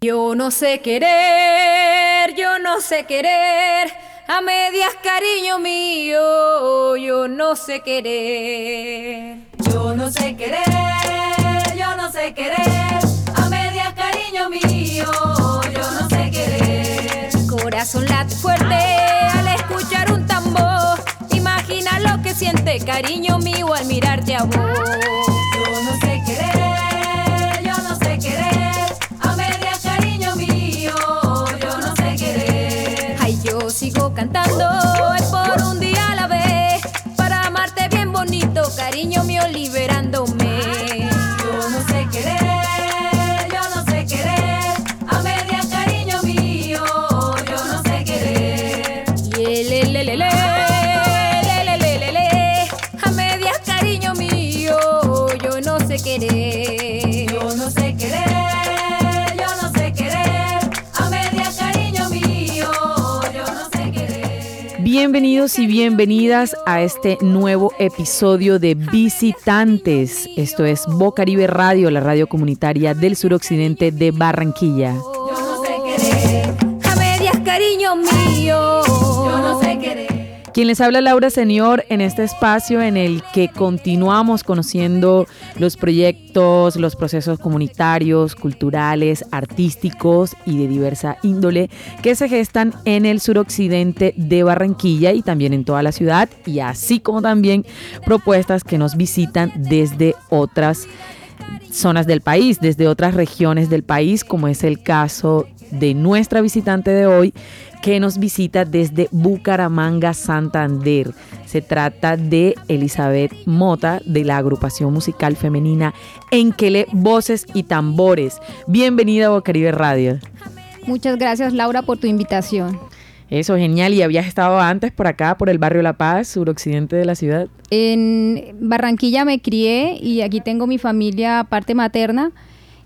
Yo no sé querer, yo no sé querer, a medias cariño mío, yo no sé querer. Yo no sé querer, yo no sé querer, a medias cariño mío, yo no sé querer. Corazón late fuerte al escuchar un tambor, imagina lo que siente cariño mío al mirarte a vos. Cantando es por un día a la vez para amarte bien bonito, cariño Bienvenidos y bienvenidas a este nuevo episodio de Visitantes. Esto es Bocaribe Radio, la radio comunitaria del suroccidente de Barranquilla. Yo no sé a medias cariño mío. Quien les habla Laura Señor en este espacio en el que continuamos conociendo los proyectos, los procesos comunitarios, culturales, artísticos y de diversa índole que se gestan en el suroccidente de Barranquilla y también en toda la ciudad y así como también propuestas que nos visitan desde otras zonas del país, desde otras regiones del país, como es el caso de nuestra visitante de hoy, que nos visita desde Bucaramanga, Santander. Se trata de Elizabeth Mota de la agrupación musical femenina Enquele Voces y Tambores. Bienvenida a Bocaribe Radio. Muchas gracias Laura por tu invitación. Eso, genial. ¿Y habías estado antes por acá, por el barrio La Paz, suroccidente de la ciudad? En Barranquilla me crié y aquí tengo mi familia parte materna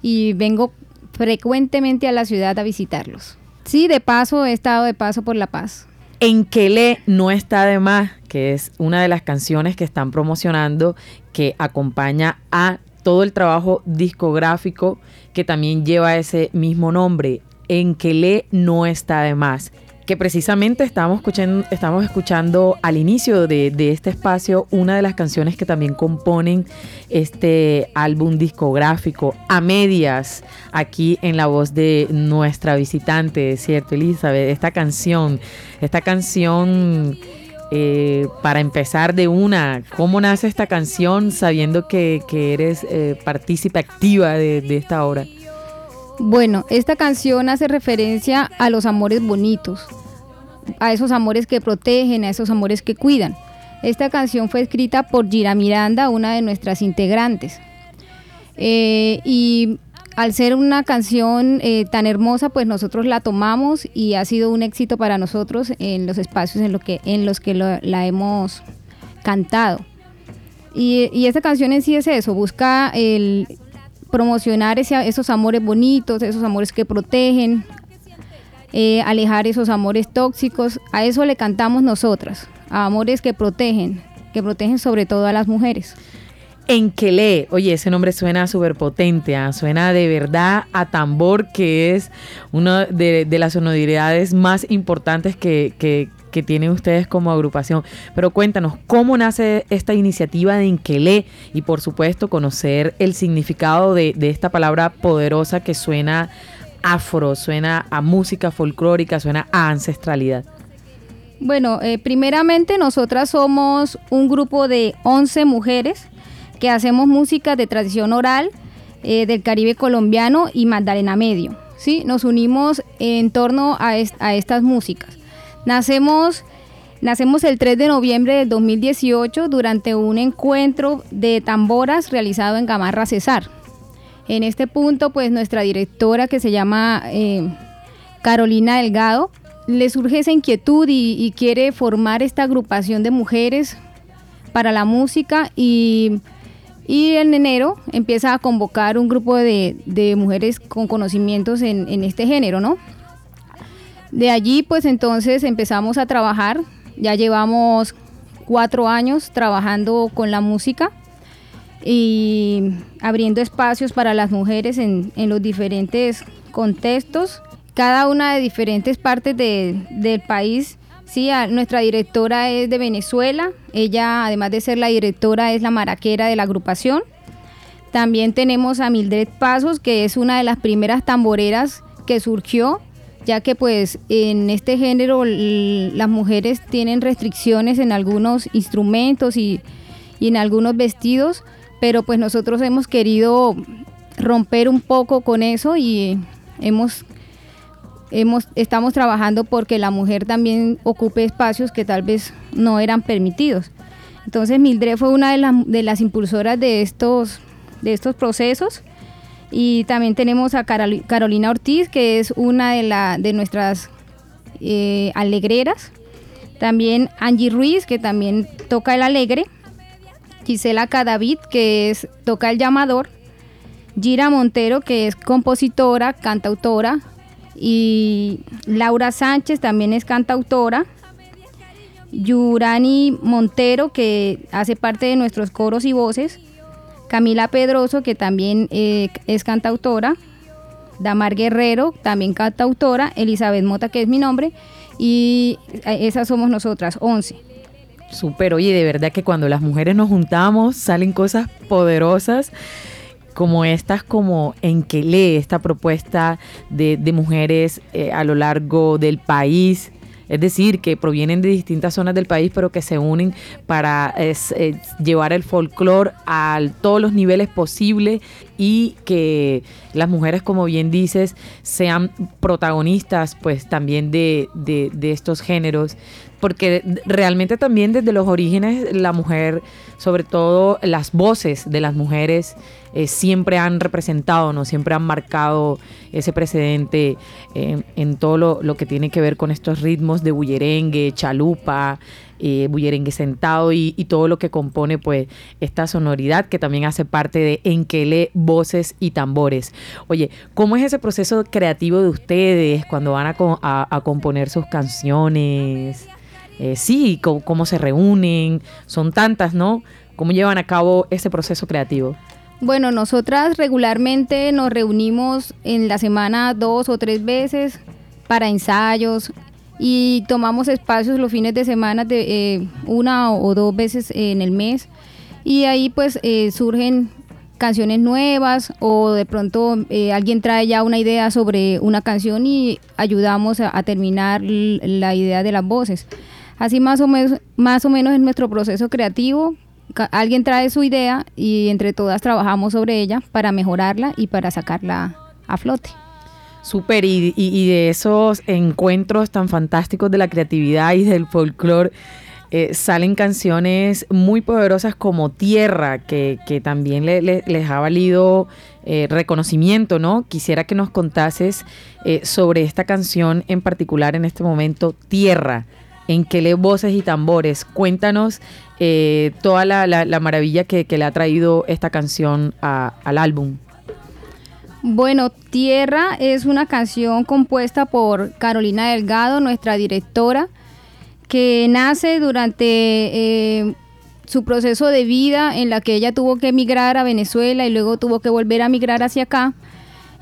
y vengo frecuentemente a la ciudad a visitarlos. Sí, de paso, he estado de paso por La Paz. En le no está de más, que es una de las canciones que están promocionando que acompaña a todo el trabajo discográfico que también lleva ese mismo nombre. En le no está de más que precisamente estamos escuchando, estamos escuchando al inicio de, este espacio una de las canciones que también componen este álbum discográfico a medias aquí en la voz de nuestra visitante, ¿cierto, Elizabeth? Esta canción, esta canción... Eh, para empezar de una, ¿cómo nace esta canción sabiendo que, eres eh, partícipe activa de, de esta obra? Bueno, esta canción hace referencia a los amores bonitos, a esos amores que protegen, a esos amores que cuidan. Esta canción fue escrita por Gira Miranda, una de nuestras integrantes. Eh, y al ser una canción eh, tan hermosa, pues nosotros la tomamos y ha sido un éxito para nosotros en los espacios en, lo que, en los que la hemos cantado. Y, y, esta canción en sí es eso, busca el promocionar esos amores bonitos, esos amores que protegen, eh, alejar esos amores tóxicos. A eso le cantamos nosotras, a amores que protegen, que protegen sobre todo a las mujeres. En lee oye, ese nombre suena súper potente, ¿ah? suena de verdad a tambor, que es una de, las sonoridades más importantes que, que, tienen ustedes como agrupación. Pero cuéntanos, ¿cómo nace esta iniciativa de Enquelé? Y por supuesto, conocer el significado de, de esta palabra poderosa que suena afro, suena a música folclórica, suena a ancestralidad? Bueno, eh, primeramente nosotras somos un grupo de 11 mujeres que hacemos música de tradición oral eh, del Caribe colombiano y Magdalena Medio. ¿sí? Nos unimos en torno a, estas músicas. Nacemos, nacemos el 3 de noviembre del 2018 durante un encuentro de tamboras realizado en Gamarra Cesar. En este punto, pues nuestra directora que se llama eh, Carolina Delgado, le surge esa inquietud y, quiere formar esta agrupación de mujeres para la música y, en enero empieza a convocar un grupo de, mujeres con conocimientos en, en, este género, ¿no? De allí pues entonces empezamos a trabajar, ya llevamos cuatro años trabajando con la música y abriendo espacios para las mujeres en, los diferentes contextos, cada una de diferentes partes del país. Sí, nuestra directora es de Venezuela, ella además de ser la directora es la maraquera de la agrupación. También tenemos a Mildred Pasos, que es una de las primeras tamboreras que surgió, ya que pues en este género las mujeres tienen restricciones en algunos instrumentos y, y en algunos vestidos, pero pues nosotros hemos querido romper un poco con eso y hemos, hemos, estamos trabajando porque la mujer también ocupe espacios que tal vez no eran permitidos. Entonces Mildred fue una de, las, de las impulsoras de estos, de estos procesos y también tenemos a Carolina Ortiz, que es una de, la, de nuestras eh, alegreras. También Angie Ruiz, que también toca el alegre. Gisela Cadavid, que es, toca el llamador, Gira Montero, que es compositora, cantautora, y Laura Sánchez también es cantautora, Yurani Montero, que hace parte de nuestros coros y voces, Camila Pedroso, que también eh, es cantautora, Damar Guerrero, también cantautora, Elizabeth Mota, que es mi nombre, y eh, esas somos nosotras, 11. Súper, oye, de verdad que cuando las mujeres nos juntamos salen cosas poderosas como estas, como en que lee esta propuesta de, mujeres eh, a lo largo del país. Es decir, que provienen de distintas zonas del país, pero que se unen para llevar el folclore a todos los niveles posibles y que las mujeres, como bien dices, sean protagonistas pues también de, de estos géneros porque realmente también desde los orígenes la mujer, sobre todo las voces de las mujeres, eh, siempre han representado, ¿no? siempre han marcado ese precedente eh, en todo lo, que tiene que ver con estos ritmos de bullerengue, chalupa, eh, bullerengue sentado y, todo lo que compone pues esta sonoridad que también hace parte de Enquele, voces y tambores. Oye, ¿cómo es ese proceso creativo de ustedes cuando van a componer sus canciones? Eh, sí, cómo, se reúnen, son tantas, ¿no? ¿Cómo llevan a cabo ese proceso creativo? Bueno, nosotras regularmente nos reunimos en la semana dos o tres veces para ensayos y tomamos espacios los fines de semana de eh, una o dos veces en el mes y ahí pues eh, surgen canciones nuevas o de pronto alguien trae ya una idea sobre una canción y ayudamos a terminar la idea de las voces. Así más o menos, más o menos en nuestro proceso creativo, alguien trae su idea y entre todas trabajamos sobre ella para mejorarla y para sacarla a flote. Súper, y, de esos encuentros tan fantásticos de la creatividad y del folclore, eh, salen canciones muy poderosas como Tierra, que, también les ha valido eh, reconocimiento, ¿no? Quisiera que nos contases eh, sobre esta canción en particular en este momento, Tierra en que lee voces y tambores. Cuéntanos eh, toda la, maravilla que, le ha traído esta canción al álbum. Bueno, Tierra es una canción compuesta por Carolina Delgado, nuestra directora, que nace durante eh, su proceso de vida en la que ella tuvo que emigrar a Venezuela y luego tuvo que volver a migrar hacia acá.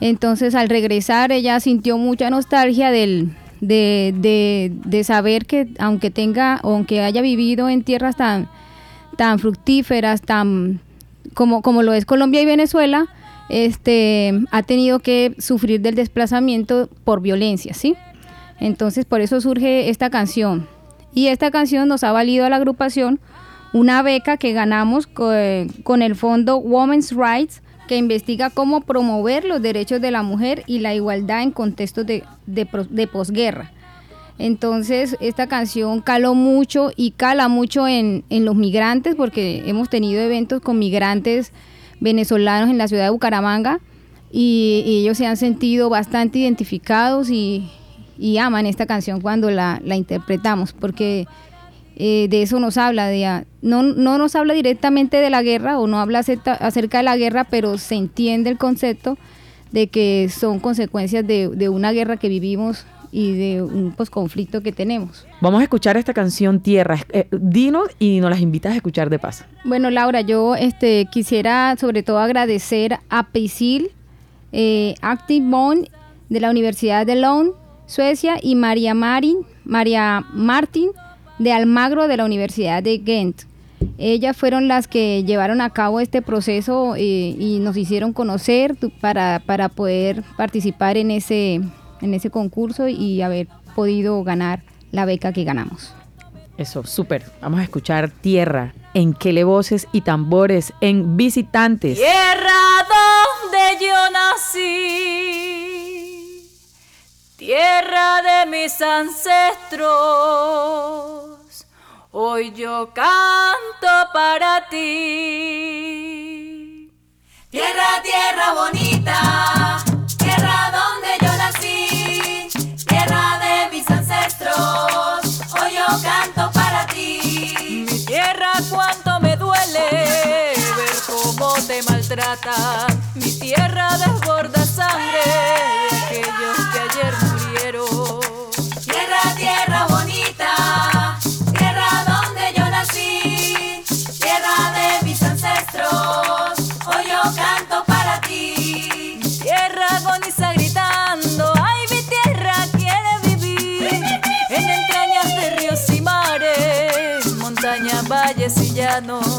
Entonces al regresar ella sintió mucha nostalgia del, de, de, saber que aunque tenga, aunque haya vivido en tierras tan, tan fructíferas, tan como, como lo es Colombia y Venezuela, este, ha tenido que sufrir del desplazamiento por violencia, ¿sí? Entonces por eso surge esta canción. Y esta canción nos ha valido a la agrupación una beca que ganamos con el fondo Women's Rights que investiga cómo promover los derechos de la mujer y la igualdad en contextos de, de, posguerra. Entonces, esta canción caló mucho y cala mucho en, los migrantes, porque hemos tenido eventos con migrantes venezolanos en la ciudad de Bucaramanga y, ellos se han sentido bastante identificados y, aman esta canción cuando la, la interpretamos, porque eh, de eso nos habla, de, ah, no, no nos habla directamente de la guerra o no habla acerca, de la guerra, pero se entiende el concepto de que son consecuencias de, una guerra que vivimos y de un pues, conflicto que tenemos. Vamos a escuchar esta canción Tierra. Eh, dinos y nos las invitas a escuchar de paso. Bueno, Laura, yo este, quisiera sobre todo agradecer a Peisil eh, Active Bond de la Universidad de Lund, Suecia, y María, Marin, María Martin de Almagro de la Universidad de Ghent. Ellas fueron las que llevaron a cabo este proceso eh, y nos hicieron conocer para, para poder participar en ese, en ese concurso y haber podido ganar la beca que ganamos. Eso, súper. Vamos a escuchar Tierra en Quele Voces y Tambores en Visitantes. Tierra donde yo nací, tierra de mis ancestros, hoy yo canto para ti. Tierra, tierra bonita, tierra donde yo nací, tierra de mis ancestros, hoy yo canto para ti. Mi tierra cuánto me duele ver cómo te maltratan, mi tierra desborda piano.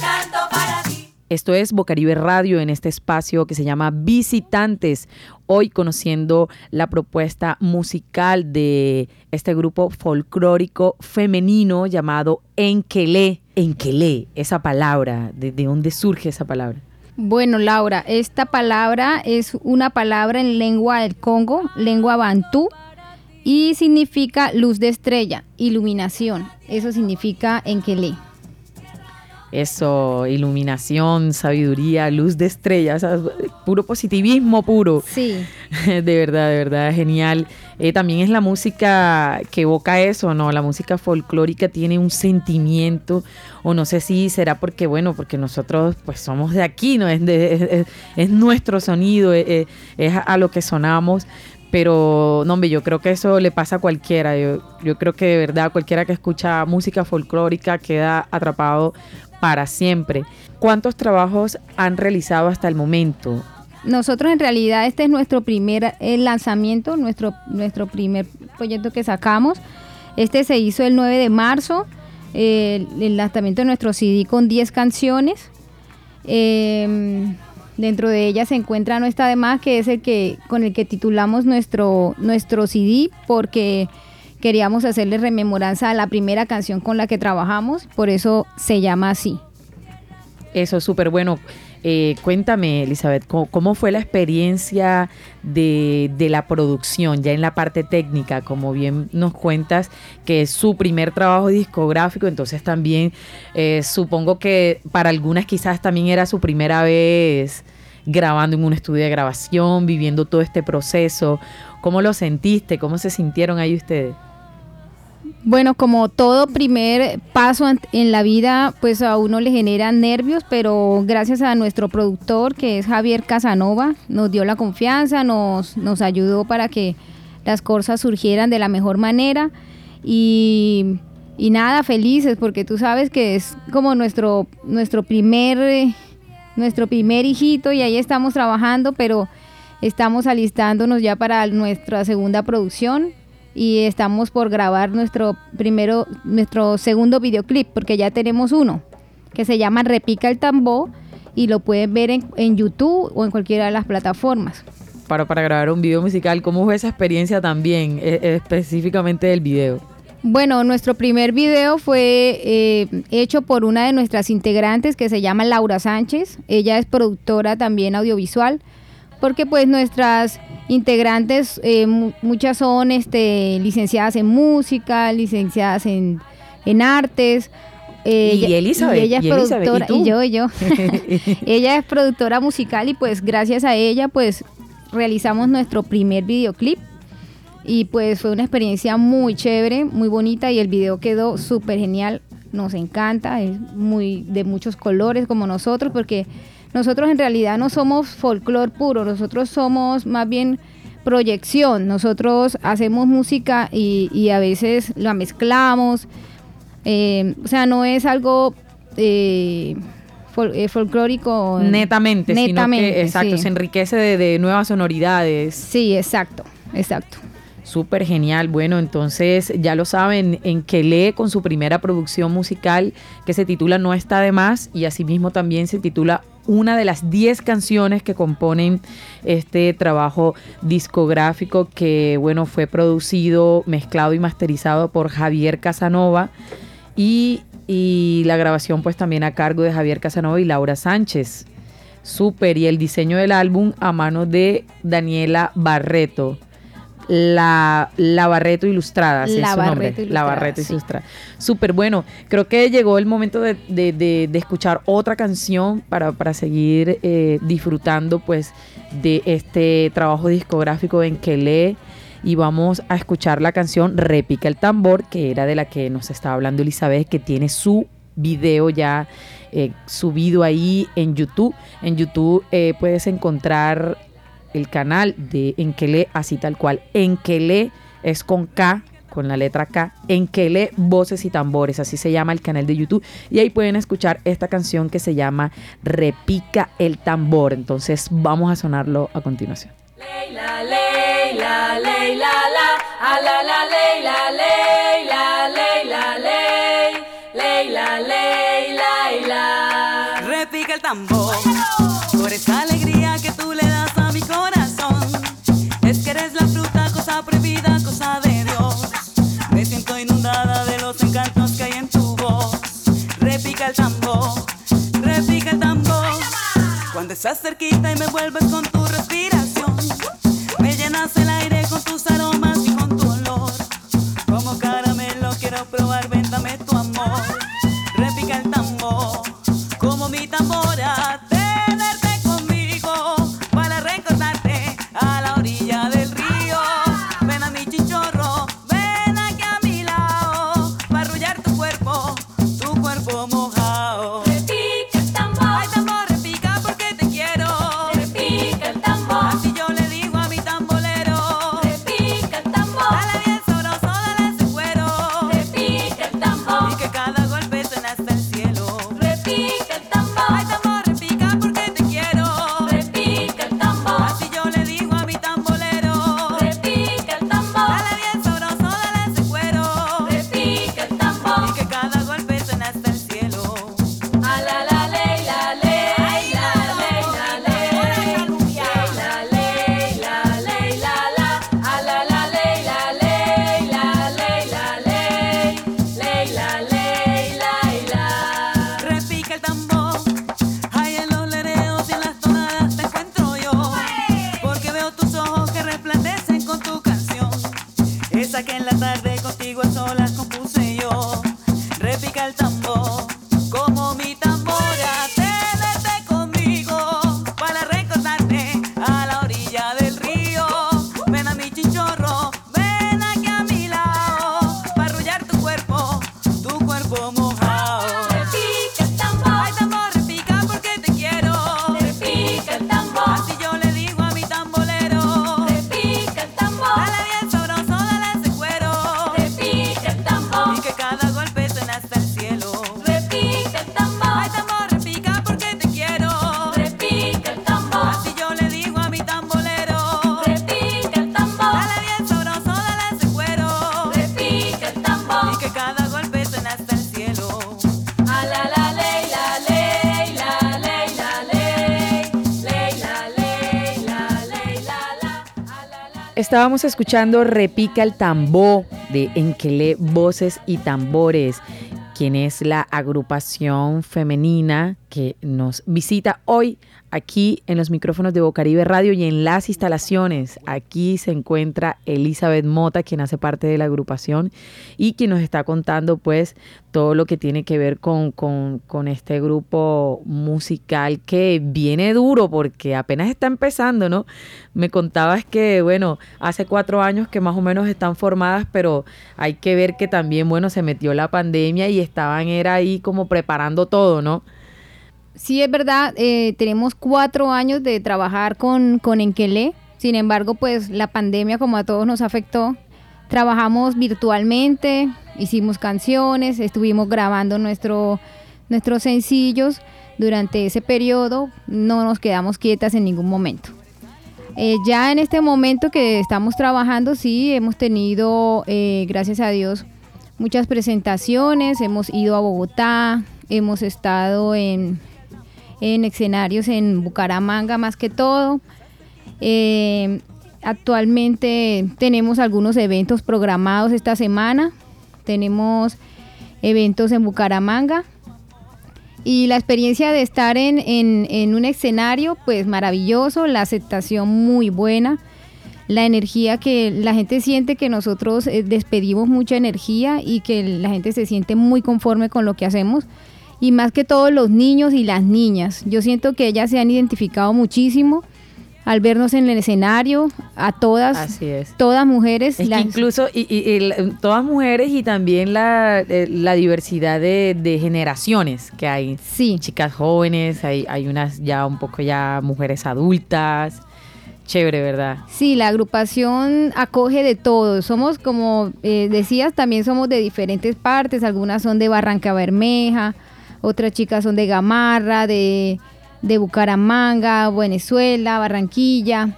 Canto para ti. Esto es Bocaribe Radio en este espacio que se llama Visitantes. Hoy conociendo la propuesta musical de este grupo folclórico femenino llamado Enkele. Enkele, esa palabra, ¿de, de dónde surge esa palabra? Bueno, Laura, esta palabra es una palabra en lengua del Congo, lengua bantú, y significa luz de estrella, iluminación. Eso significa Enkele. Eso, iluminación, sabiduría, luz de estrellas, puro positivismo puro. Sí. De verdad, de verdad, genial. Eh, también es la música que evoca eso, ¿no? La música folclórica tiene un sentimiento, o no sé si será porque, bueno, porque nosotros pues somos de aquí, ¿no? Es, de, es, es nuestro sonido, es, es, a lo que sonamos. Pero, no, hombre, yo creo que eso le pasa a cualquiera. Yo, yo creo que de verdad cualquiera que escucha música folclórica queda atrapado para siempre. ¿Cuántos trabajos han realizado hasta el momento? Nosotros en realidad este es nuestro primer eh, lanzamiento, nuestro, nuestro primer proyecto que sacamos. Este se hizo el 9 de marzo, el lanzamiento de nuestro CD con 10 canciones. Eh, dentro de ellas se encuentra No está de más, que es el que con el que titulamos nuestro, nuestro CD, porque queríamos hacerle rememoranza a la primera canción con la que trabajamos, por eso se llama así. Eso es súper bueno. Eh, cuéntame, Elizabeth, ¿cómo, ¿cómo, fue la experiencia de, de, la producción, ya en la parte técnica? Como bien nos cuentas, que es su primer trabajo discográfico, entonces también eh, supongo que para algunas quizás también era su primera vez grabando en un estudio de grabación, viviendo todo este proceso. ¿Cómo lo sentiste? ¿Cómo se sintieron ahí ustedes? Bueno, como todo primer paso en la vida, pues a uno le genera nervios, pero gracias a nuestro productor, que es Javier Casanova, nos dio la confianza, nos, nos ayudó para que las cosas surgieran de la mejor manera. Y, nada, felices, porque tú sabes que es como nuestro, nuestro primer, nuestro primer hijito y ahí estamos trabajando, pero estamos alistándonos ya para nuestra segunda producción y estamos por grabar nuestro primero, nuestro segundo videoclip, porque ya tenemos uno, que se llama Repica el Tambor y lo pueden ver en, YouTube o en cualquiera de las plataformas. Para, para grabar un video musical, ¿cómo fue esa experiencia también, e, e, específicamente del video? Bueno, nuestro primer video fue eh, hecho por una de nuestras integrantes que se llama Laura Sánchez. Ella es productora también audiovisual porque pues nuestras integrantes, eh, muchas son este, licenciadas en música, licenciadas en, artes. Eh, y Elizabeth. ella es productora, ¿y, yo, y yo. ella es productora musical y pues gracias a ella pues realizamos nuestro primer videoclip. Y pues fue una experiencia muy chévere, muy bonita y el video quedó súper genial. Nos encanta, es muy de muchos colores como nosotros porque nosotros en realidad no somos folclore puro, nosotros somos más bien proyección. Nosotros hacemos música y, a veces la mezclamos. Eh, o sea, no es algo eh, eh, folclórico. Netamente, netamente sino que, exacto, se enriquece de, de, nuevas sonoridades. Sí, exacto, exacto. Súper genial. Bueno, entonces ya lo saben, en Kelé con su primera producción musical que se titula No está de más y asimismo también se titula una de las 10 canciones que componen este trabajo discográfico que, bueno, fue producido, mezclado y masterizado por Javier Casanova. Y, y la grabación pues también a cargo de Javier Casanova y Laura Sánchez. Súper, y el diseño del álbum a mano de Daniela Barreto la, la Barreto Ilustrada, la Barreto la Barreto Ilustrada. Súper bueno. Creo que llegó el momento de, de, escuchar otra canción para, para seguir eh, disfrutando pues de este trabajo discográfico en que lee y vamos a escuchar la canción Repica el tambor, que era de la que nos estaba hablando Elizabeth, que tiene su video ya eh, subido ahí en YouTube. En YouTube eh, puedes encontrar el canal de Enkele, así tal cual. Enkele es con K, con la letra K. Enkele Voces y Tambores, así se llama el canal de YouTube. Y ahí pueden escuchar esta canción que se llama Repica el Tambor. Entonces vamos a sonarlo a continuación. Leila, Leila, Leila, la, a la, la, Leila, Leila, Leila, Leila, Leila, Leila. Repica el tambor Repica el tambor, repica el tambor. Cuando estás cerquita y me vuelves con tu respiración, Estábamos escuchando Repica el Tambó de Enquele Voces y Tambores, quien es la agrupación femenina que nos visita hoy aquí en los micrófonos de Bocaribe Radio y en las instalaciones. Aquí se encuentra Elizabeth Mota, quien hace parte de la agrupación y quien nos está contando pues todo lo que tiene que ver con, con, con este grupo musical que viene duro porque apenas está empezando, ¿no? Me contabas que, bueno, hace cuatro años que más o menos están formadas, pero hay que ver que también, bueno, se metió la pandemia y estaban, era ahí como preparando todo, ¿no? Sí, es verdad, eh, tenemos cuatro años de trabajar con, con Enquelé, sin embargo, pues la pandemia como a todos nos afectó. Trabajamos virtualmente, hicimos canciones, estuvimos grabando nuestro, nuestros sencillos. Durante ese periodo no nos quedamos quietas en ningún momento. Eh, ya en este momento que estamos trabajando, sí, hemos tenido, eh, gracias a Dios, muchas presentaciones, hemos ido a Bogotá, hemos estado en, en escenarios en Bucaramanga más que todo. Eh, actualmente tenemos algunos eventos programados esta semana. Tenemos eventos en Bucaramanga. Y la experiencia de estar en, en, un escenario, pues maravilloso, la aceptación muy buena, la energía que la gente siente que nosotros eh, despedimos mucha energía y que la gente se siente muy conforme con lo que hacemos y más que todos los niños y las niñas. Yo siento que ellas se han identificado muchísimo al vernos en el escenario, a todas, todas mujeres. incluso y, todas mujeres y también la, eh, diversidad de, generaciones que hay. Sí. Chicas jóvenes, hay, hay unas ya un poco ya mujeres adultas. Chévere, ¿verdad? Sí, la agrupación acoge de todo. Somos, como eh, decías, también somos de diferentes partes. Algunas son de Barranca Bermeja, otras chicas son de Gamarra, de, de Bucaramanga, Venezuela, Barranquilla.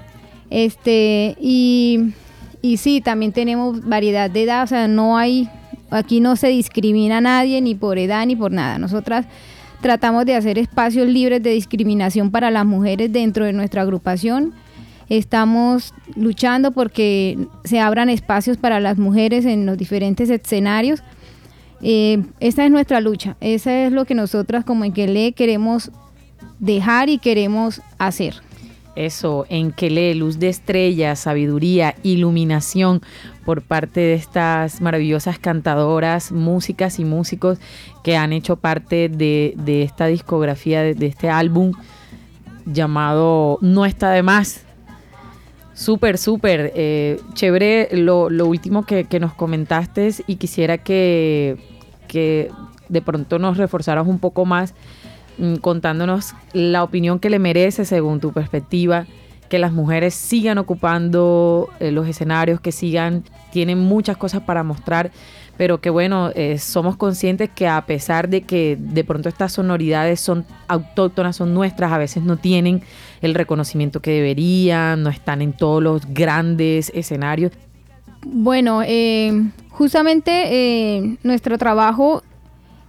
Este, y, y sí, también tenemos variedad de edad, o sea, no hay, aquí no se discrimina a nadie, ni por edad, ni por nada. Nosotras tratamos de hacer espacios libres de discriminación para las mujeres dentro de nuestra agrupación. Estamos luchando porque se abran espacios para las mujeres en los diferentes escenarios eh, esa es nuestra lucha, esa es lo que nosotras como en le queremos dejar y queremos hacer. Eso, en que lee luz de estrella, sabiduría, iluminación por parte de estas maravillosas cantadoras, músicas y músicos que han hecho parte de, esta discografía, de, este álbum llamado No está de más. Súper, súper. Eh, chévere lo, último que, nos comentaste y quisiera que, que de pronto nos reforzaras un poco más mm, contándonos la opinión que le merece según tu perspectiva que las mujeres sigan ocupando eh, los escenarios, que sigan, tienen muchas cosas para mostrar, pero que bueno, eh, somos conscientes que a pesar de que de pronto estas sonoridades son autóctonas, son nuestras, a veces no tienen el reconocimiento que deberían, no están en todos los grandes escenarios. Bueno, eh, justamente nuestro trabajo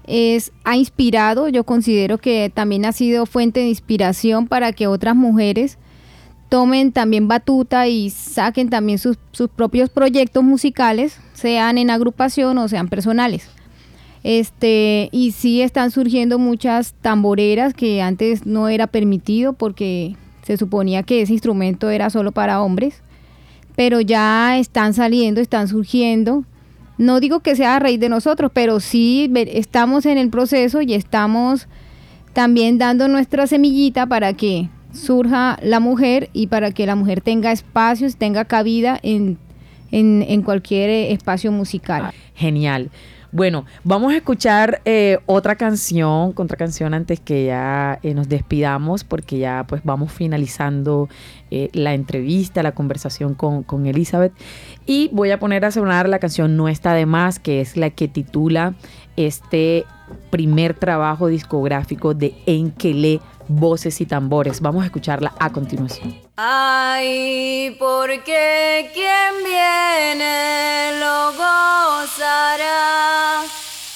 es, ha inspirado, yo considero que también ha sido fuente de inspiración para que otras mujeres tomen también batuta y saquen también sus, propios proyectos musicales, sean en agrupación o sean personales. Este, y sí están surgiendo muchas tamboreras que antes no era permitido porque se suponía que ese instrumento era solo para hombres, pero ya están saliendo, están surgiendo. No digo que sea a raíz de nosotros, pero sí estamos en el proceso y estamos también dando nuestra semillita para que surja la mujer y para que la mujer tenga espacios, tenga cabida en, en, cualquier espacio musical. Ah, genial. Bueno, vamos a escuchar eh, otra canción, otra canción antes que ya eh, nos despidamos, porque ya pues vamos finalizando eh, la entrevista, la conversación con, con, Elizabeth. Y voy a poner a sonar la canción No está de más, que es la que titula este primer trabajo discográfico de Enkele Voces y Tambores. Vamos a escucharla a continuación. Ay, porque quien viene lo gozará,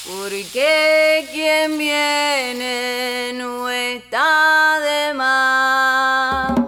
porque quien viene no está de más.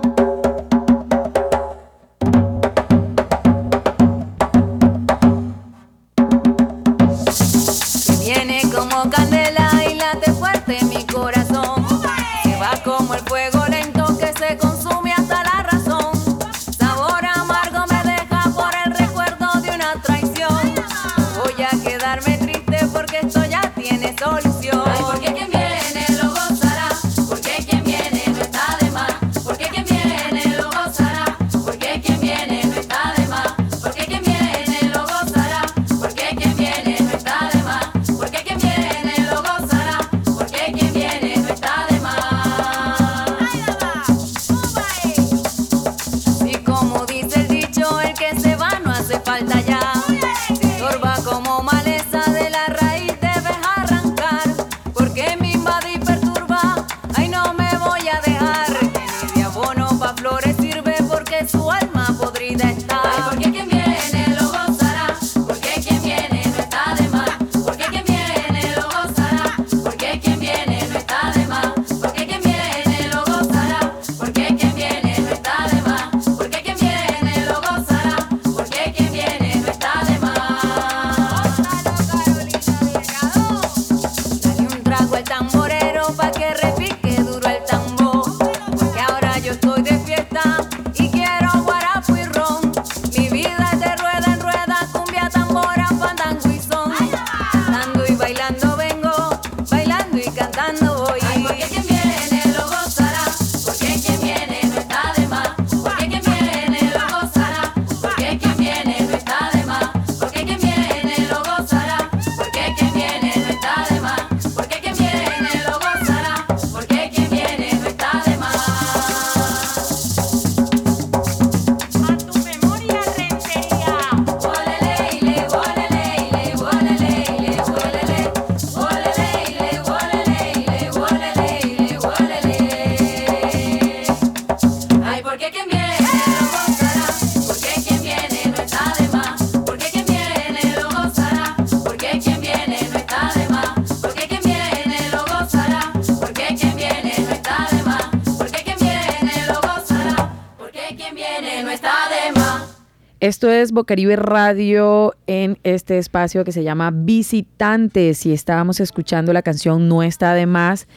Esto es Bocaribe Radio en este espacio que se llama Visitantes y estábamos escuchando la canción No está de más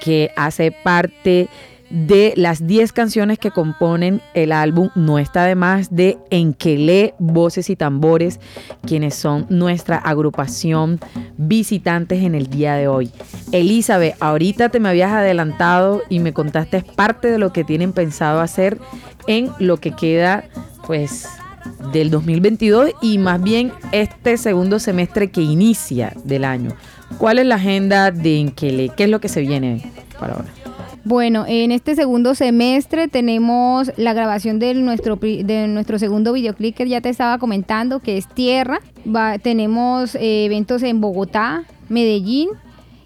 que hace parte de las 10 canciones que componen el álbum No está de más de Enquelé, Voces y Tambores, quienes son nuestra agrupación visitantes en el día de hoy. Elizabeth, ahorita te me habías adelantado y me contaste parte de lo que tienen pensado hacer en lo que queda pues del 2022 y más bien este segundo semestre que inicia del año. ¿Cuál es la agenda de Enquele? ¿Qué es lo que se viene para ahora? Bueno, en este segundo semestre tenemos la grabación de nuestro, de nuestro segundo videoclip que ya te estaba comentando, que es Tierra. tenemos eh, eventos en Bogotá, Medellín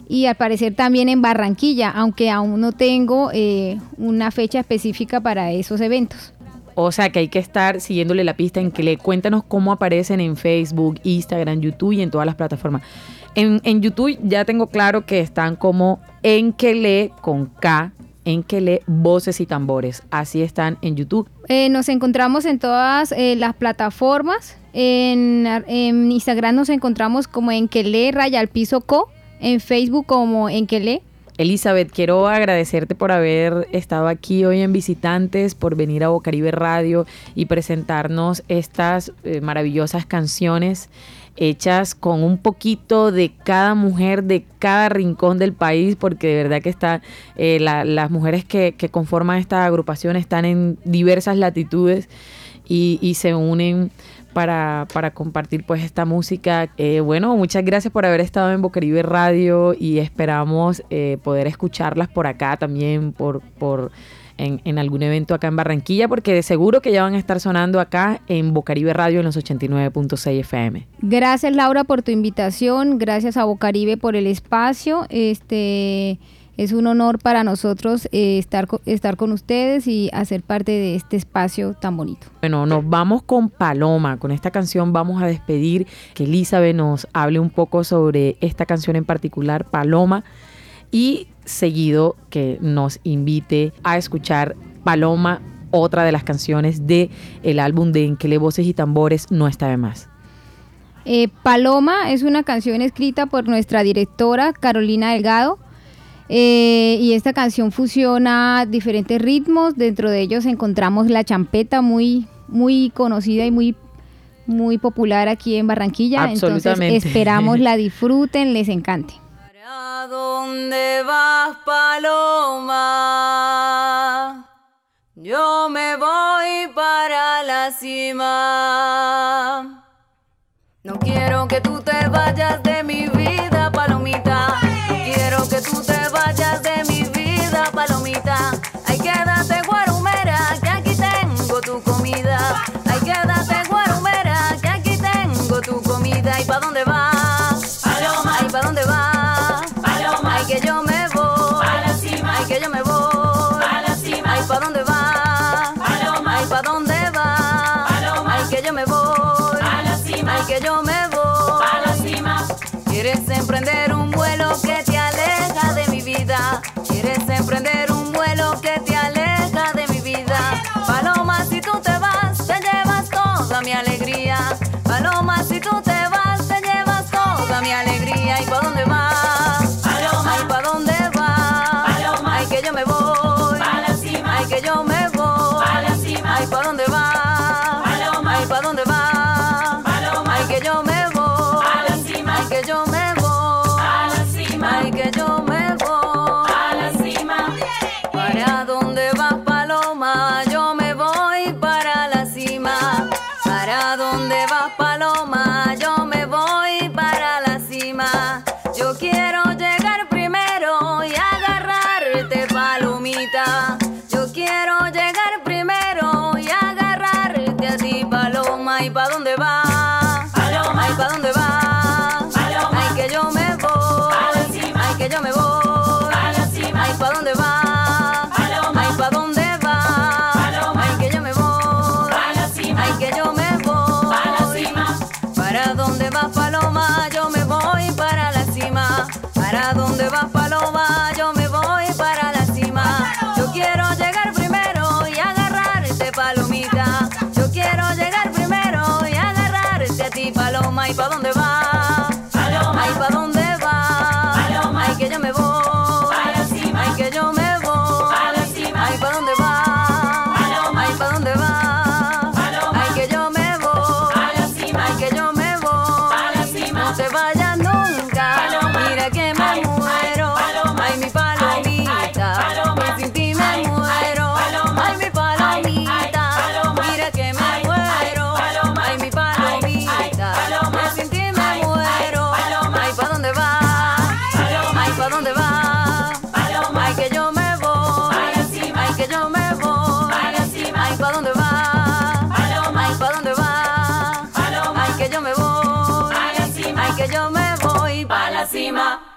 y al parecer también en Barranquilla, aunque aún no tengo eh, una fecha específica para esos eventos. O sea que hay que estar siguiéndole la pista en que le cuéntanos cómo aparecen en Facebook, Instagram, YouTube y en todas las plataformas. En, YouTube ya tengo claro que están como en que lee con K, en que lee voces y tambores. Así están en YouTube. Eh, nos encontramos en todas eh, las plataformas. En, Instagram nos encontramos como en que lee raya al piso co. En Facebook como en que lee Elizabeth, quiero agradecerte por haber estado aquí hoy en Visitantes, por venir a Bocaribe Radio y presentarnos estas eh, maravillosas canciones hechas con un poquito de cada mujer de cada rincón del país, porque de verdad que está, eh, las mujeres que, conforman esta agrupación están en diversas latitudes y, se unen para, compartir pues esta música. Eh, bueno, muchas gracias por haber estado en Bocaribe Radio y esperamos eh, poder escucharlas por acá también, por, por en, en, algún evento acá en Barranquilla, porque de seguro que ya van a estar sonando acá en Bocaribe Radio en los 89.6 FM. Gracias Laura por tu invitación, gracias a Bocaribe por el espacio. Este es un honor para nosotros eh, estar, estar con ustedes y hacer parte de este espacio tan bonito. Bueno, nos vamos con Paloma. Con esta canción vamos a despedir que Elizabeth nos hable un poco sobre esta canción en particular, Paloma, y seguido que nos invite a escuchar Paloma, otra de las canciones de el álbum de En que le voces y tambores no está de más. Eh, Paloma es una canción escrita por nuestra directora Carolina Delgado eh, y esta canción fusiona diferentes ritmos, dentro de ellos encontramos la champeta muy, muy conocida y muy, muy popular aquí en Barranquilla. Entonces esperamos la disfruten, les encante. ¿Para dónde vas, Paloma? Yo me voy para la cima. No quiero que tú te vayas de Ay, ¿pa' dónde vas? Paloma. Ay, ¿pa' dónde vas? Paloma. Ay, que yo me voy. A la cima. Ay, que yo me voy. A la cima. Ay, ¿pa' dónde vas? Paloma. Ay, ¿pa' dónde vas? Paloma. Ay, que yo me voy. A la cima. Ay, que yo me voy. A la cima. Quieres emprender un vuelo que te aleja de mi vida. Quieres emprender un vuelo que te aleja de mi vida. Paloma, si tú te vas. Cima.